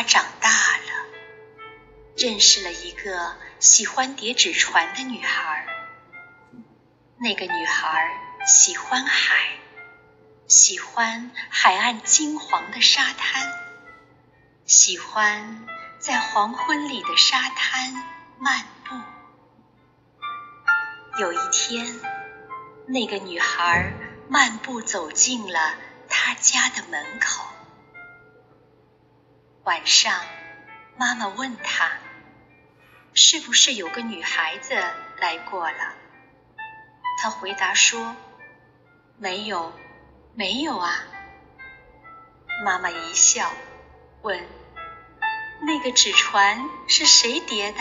他长大了，认识了一个喜欢叠纸船的女孩。那个女孩喜欢海，喜欢海岸金黄的沙滩，喜欢在黄昏里的沙滩漫步。有一天，那个女孩漫步走进了她家的门口。晚上，妈妈问他：“是不是有个女孩子来过了？”他回答说：“没有，没有啊。”妈妈一笑，问：“那个纸船是谁叠的？”